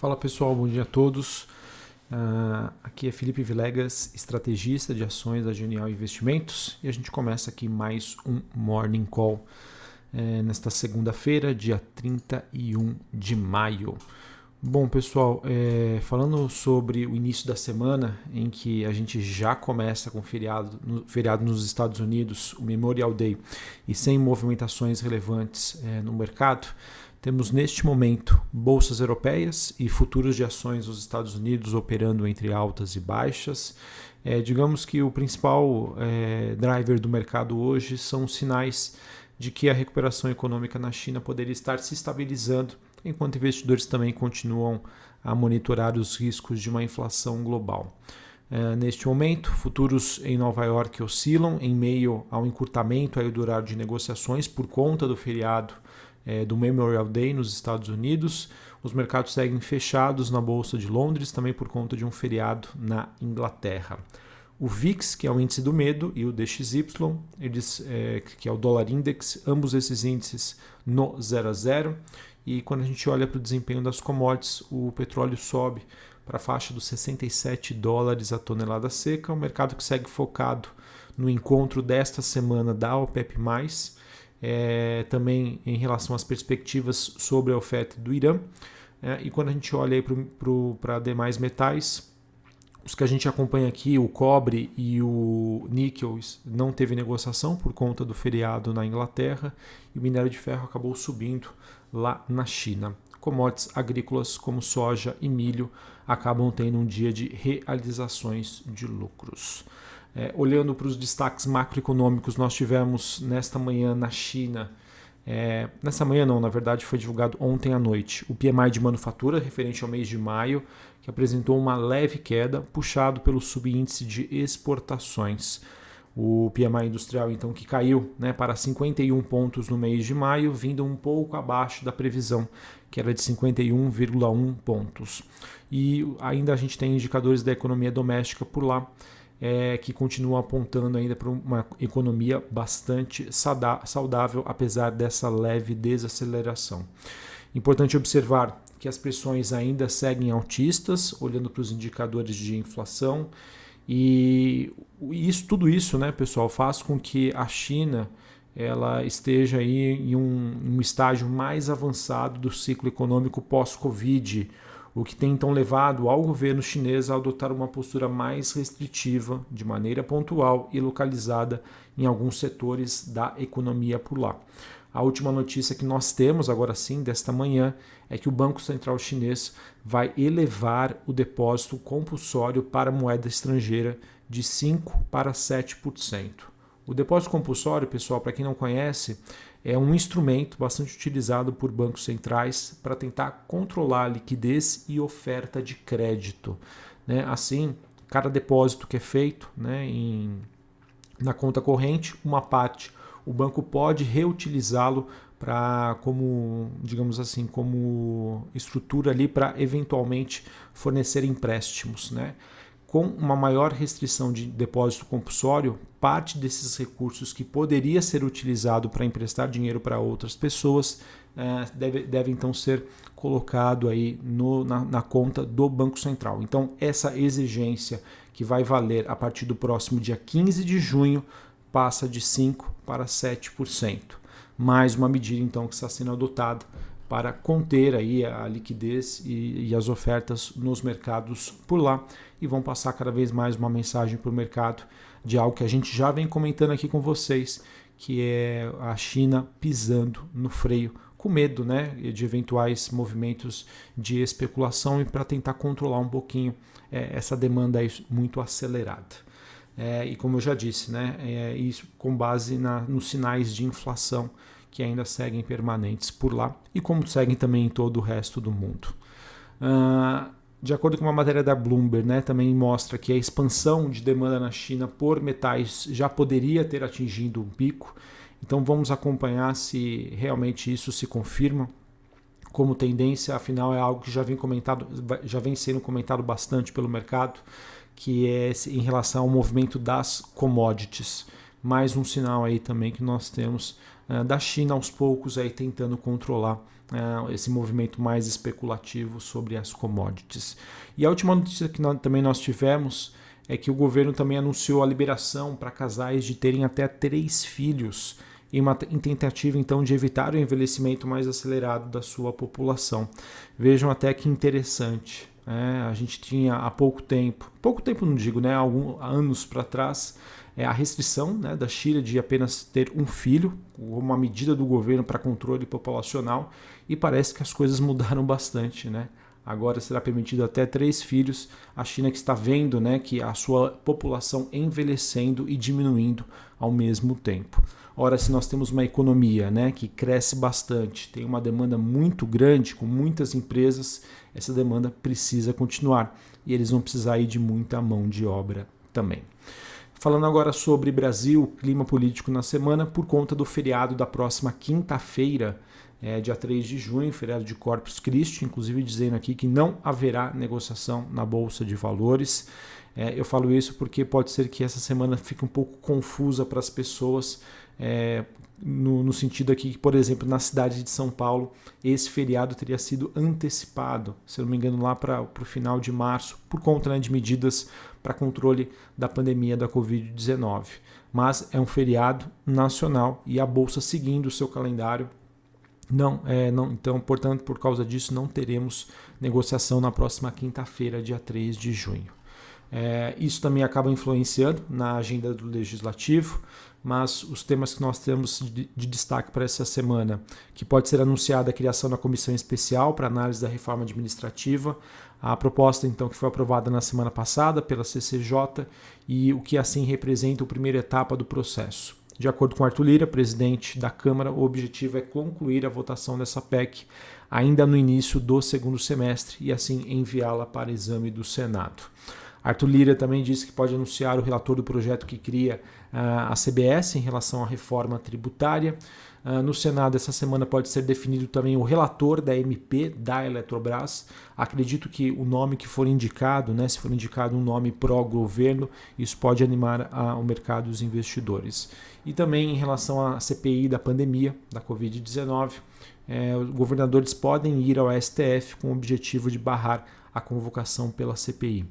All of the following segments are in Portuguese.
Fala pessoal, bom dia a todos. Uh, aqui é Felipe Vilegas, estrategista de ações da Genial Investimentos, e a gente começa aqui mais um Morning Call é, nesta segunda-feira, dia 31 de maio. Bom, pessoal, é, falando sobre o início da semana, em que a gente já começa com feriado, no, feriado nos Estados Unidos, o Memorial Day, e sem movimentações relevantes é, no mercado, temos neste momento bolsas europeias e futuros de ações dos Estados Unidos operando entre altas e baixas. É, digamos que o principal é, driver do mercado hoje são sinais de que a recuperação econômica na China poderia estar se estabilizando, enquanto investidores também continuam a monitorar os riscos de uma inflação global. É, neste momento, futuros em Nova York oscilam em meio ao encurtamento aí do horário de negociações por conta do feriado é, do Memorial Day nos Estados Unidos. Os mercados seguem fechados na Bolsa de Londres, também por conta de um feriado na Inglaterra. O VIX, que é o índice do medo, e o DXY, eles, é, que é o dólar index, ambos esses índices no 0 a 0. E quando a gente olha para o desempenho das commodities, o petróleo sobe para a faixa dos 67 dólares a tonelada seca, um mercado que segue focado no encontro desta semana da OPEP+, é, também em relação às perspectivas sobre a oferta do Irã. É, e quando a gente olha para demais metais, os que a gente acompanha aqui, o cobre e o níquel, não teve negociação por conta do feriado na Inglaterra e o minério de ferro acabou subindo lá na China. Commodities agrícolas como soja e milho acabam tendo um dia de realizações de lucros. É, olhando para os destaques macroeconômicos, nós tivemos nesta manhã na China, é, nessa manhã não, na verdade foi divulgado ontem à noite, o PMI de manufatura, referente ao mês de maio, que apresentou uma leve queda, puxado pelo subíndice de exportações. O PMI industrial, então, que caiu né, para 51 pontos no mês de maio, vindo um pouco abaixo da previsão, que era de 51,1 pontos. E ainda a gente tem indicadores da economia doméstica por lá, é, que continuam apontando ainda para uma economia bastante saudável, apesar dessa leve desaceleração. Importante observar que as pressões ainda seguem altistas, olhando para os indicadores de inflação, e isso, tudo isso, né, pessoal, faz com que a China ela esteja aí em um, um estágio mais avançado do ciclo econômico pós-Covid o que tem então levado ao governo chinês a adotar uma postura mais restritiva, de maneira pontual e localizada em alguns setores da economia por lá. A última notícia que nós temos, agora sim, desta manhã, é que o Banco Central Chinês vai elevar o depósito compulsório para moeda estrangeira de 5% para 7%. O depósito compulsório, pessoal, para quem não conhece, é um instrumento bastante utilizado por bancos centrais para tentar controlar a liquidez e oferta de crédito. Né? Assim, cada depósito que é feito né, em, na conta corrente, uma parte o banco pode reutilizá-lo para como digamos assim como estrutura ali para eventualmente fornecer empréstimos né com uma maior restrição de depósito compulsório, parte desses recursos que poderia ser utilizado para emprestar dinheiro para outras pessoas é, deve, deve então ser colocado aí no, na, na conta do Banco Central. Então, essa exigência que vai valer a partir do próximo dia 15 de junho passa de 5% para 7%. Mais uma medida então que está sendo adotada para conter aí a liquidez e, e, as ofertas nos mercados por lá e vão passar cada vez mais uma mensagem para o mercado de algo que a gente já vem comentando aqui com vocês, que é a China pisando no freio, com medo né, de eventuais movimentos de especulação e para tentar controlar um pouquinho é, essa demanda aí muito acelerada. É, e como eu já disse, né, é, isso com base na, nos sinais de inflação que ainda seguem permanentes por lá e como seguem também em todo o resto do mundo. Uh, de acordo com uma matéria da Bloomberg, né, também mostra que a expansão de demanda na China por metais já poderia ter atingido um pico. Então vamos acompanhar se realmente isso se confirma como tendência, afinal é algo que já vem comentado, já vem sendo comentado bastante pelo mercado, que é em relação ao movimento das commodities. Mais um sinal aí também que nós temos da China aos poucos aí tentando controlar uh, esse movimento mais especulativo sobre as commodities. E a última notícia que nós, também nós tivemos é que o governo também anunciou a liberação para casais de terem até três filhos em, uma, em tentativa então de evitar o envelhecimento mais acelerado da sua população. Vejam até que interessante. É, a gente tinha há pouco tempo, pouco tempo não digo, né, alguns anos para trás, é a restrição né, da China de apenas ter um filho, uma medida do governo para controle populacional, e parece que as coisas mudaram bastante. Né? Agora será permitido até três filhos. A China que está vendo né, que a sua população envelhecendo e diminuindo ao mesmo tempo. Ora, se nós temos uma economia né, que cresce bastante, tem uma demanda muito grande, com muitas empresas, essa demanda precisa continuar e eles vão precisar ir de muita mão de obra também. Falando agora sobre Brasil, clima político na semana, por conta do feriado da próxima quinta-feira, é, dia 3 de junho, feriado de Corpus Christi, inclusive dizendo aqui que não haverá negociação na Bolsa de Valores. É, eu falo isso porque pode ser que essa semana fique um pouco confusa para as pessoas é, no, no, sentido aqui que, por exemplo, na cidade de São Paulo, esse feriado teria sido antecipado, se não me engano, lá para o final de março, por conta né, de medidas para controle da pandemia da Covid-19. Mas é um feriado nacional e a Bolsa seguindo o seu calendário. Não, é, não, então, portanto, por causa disso, não teremos negociação na próxima quinta-feira, dia 3 de junho. É, isso também acaba influenciando na agenda do legislativo mas os temas que nós temos de, de destaque para essa semana, que pode ser anunciada a criação da comissão especial para análise da reforma administrativa, a proposta então que foi aprovada na semana passada pela CCJ e o que assim representa a primeira etapa do processo. De acordo com Arthur Lira, presidente da Câmara, o objetivo é concluir a votação dessa PEC ainda no início do segundo semestre e assim enviá-la para exame do Senado. Arthur Lira também disse que pode anunciar o relator do projeto que cria uh, a CBS em relação à reforma tributária. Uh, no Senado, essa semana pode ser definido também o relator da MP da Eletrobras. Acredito que o nome que for indicado, né, se for indicado um nome pró-governo, isso pode animar uh, o mercado e os investidores. E também em relação à CPI da pandemia da Covid-19, eh, os governadores podem ir ao STF com o objetivo de barrar a convocação pela CPI.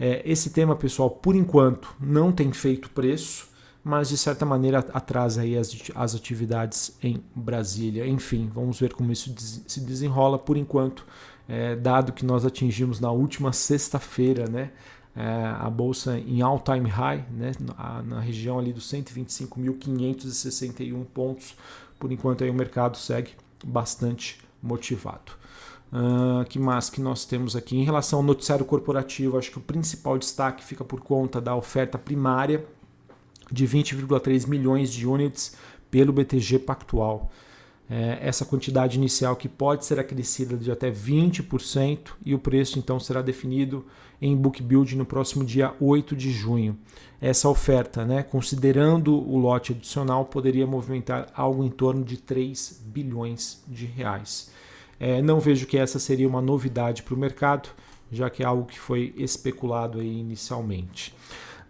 É, esse tema, pessoal, por enquanto não tem feito preço, mas de certa maneira atrasa aí as, as atividades em Brasília. Enfim, vamos ver como isso se desenrola. Por enquanto, é, dado que nós atingimos na última sexta-feira, né, é, a bolsa em all-time high, né, na, na região ali dos 125.561 pontos. Por enquanto, aí o mercado segue bastante motivado. Uh, que mais que nós temos aqui? Em relação ao noticiário corporativo, acho que o principal destaque fica por conta da oferta primária de 20,3 milhões de units pelo BTG Pactual. É, essa quantidade inicial que pode ser acrescida de até 20% e o preço então será definido em book build no próximo dia 8 de junho. Essa oferta, né, considerando o lote adicional, poderia movimentar algo em torno de 3 bilhões de reais. É, não vejo que essa seria uma novidade para o mercado, já que é algo que foi especulado inicialmente.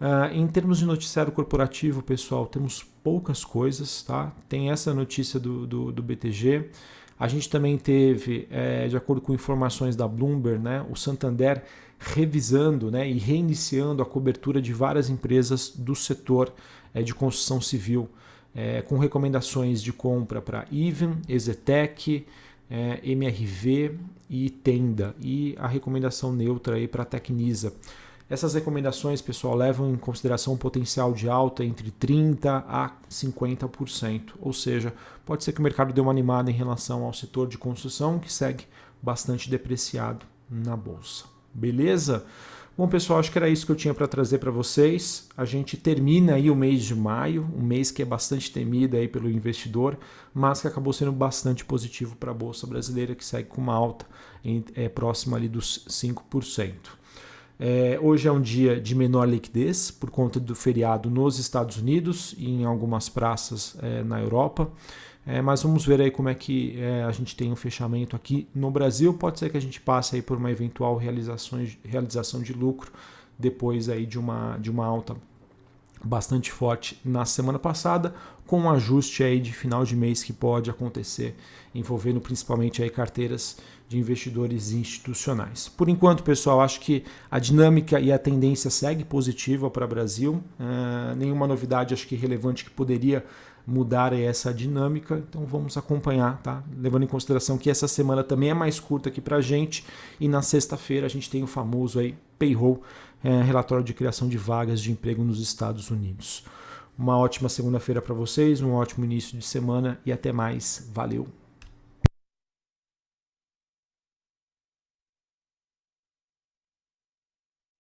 Uh, em termos de noticiário corporativo, pessoal, temos poucas coisas, tá? Tem essa notícia do, do, do BTG. A gente também teve, é, de acordo com informações da Bloomberg, né, o Santander revisando né, e reiniciando a cobertura de várias empresas do setor é, de construção civil, é, com recomendações de compra para Even, Ezetec, é, MRV e Tenda e a recomendação neutra aí para Tecnisa. Essas recomendações, pessoal, levam em consideração um potencial de alta entre 30% a 50%. Ou seja, pode ser que o mercado dê uma animada em relação ao setor de construção, que segue bastante depreciado na bolsa. Beleza? Bom, pessoal, acho que era isso que eu tinha para trazer para vocês. A gente termina aí o mês de maio, um mês que é bastante temido aí pelo investidor, mas que acabou sendo bastante positivo para a bolsa brasileira, que segue com uma alta em, é, próxima ali dos 5%. É, hoje é um dia de menor liquidez por conta do feriado nos Estados Unidos e em algumas praças é, na Europa. É, mas vamos ver aí como é que é, a gente tem um fechamento aqui no Brasil. Pode ser que a gente passe aí por uma eventual realização, realização de lucro depois aí de uma, de uma alta bastante forte na semana passada, com um ajuste aí de final de mês que pode acontecer, envolvendo principalmente aí carteiras de investidores institucionais. Por enquanto, pessoal, acho que a dinâmica e a tendência segue positiva para o Brasil. Uh, nenhuma novidade, acho que relevante que poderia mudar essa dinâmica. Então vamos acompanhar, tá? Levando em consideração que essa semana também é mais curta aqui para a gente e na sexta-feira a gente tem o famoso aí payroll, é, relatório de criação de vagas de emprego nos Estados Unidos. Uma ótima segunda-feira para vocês, um ótimo início de semana e até mais. Valeu!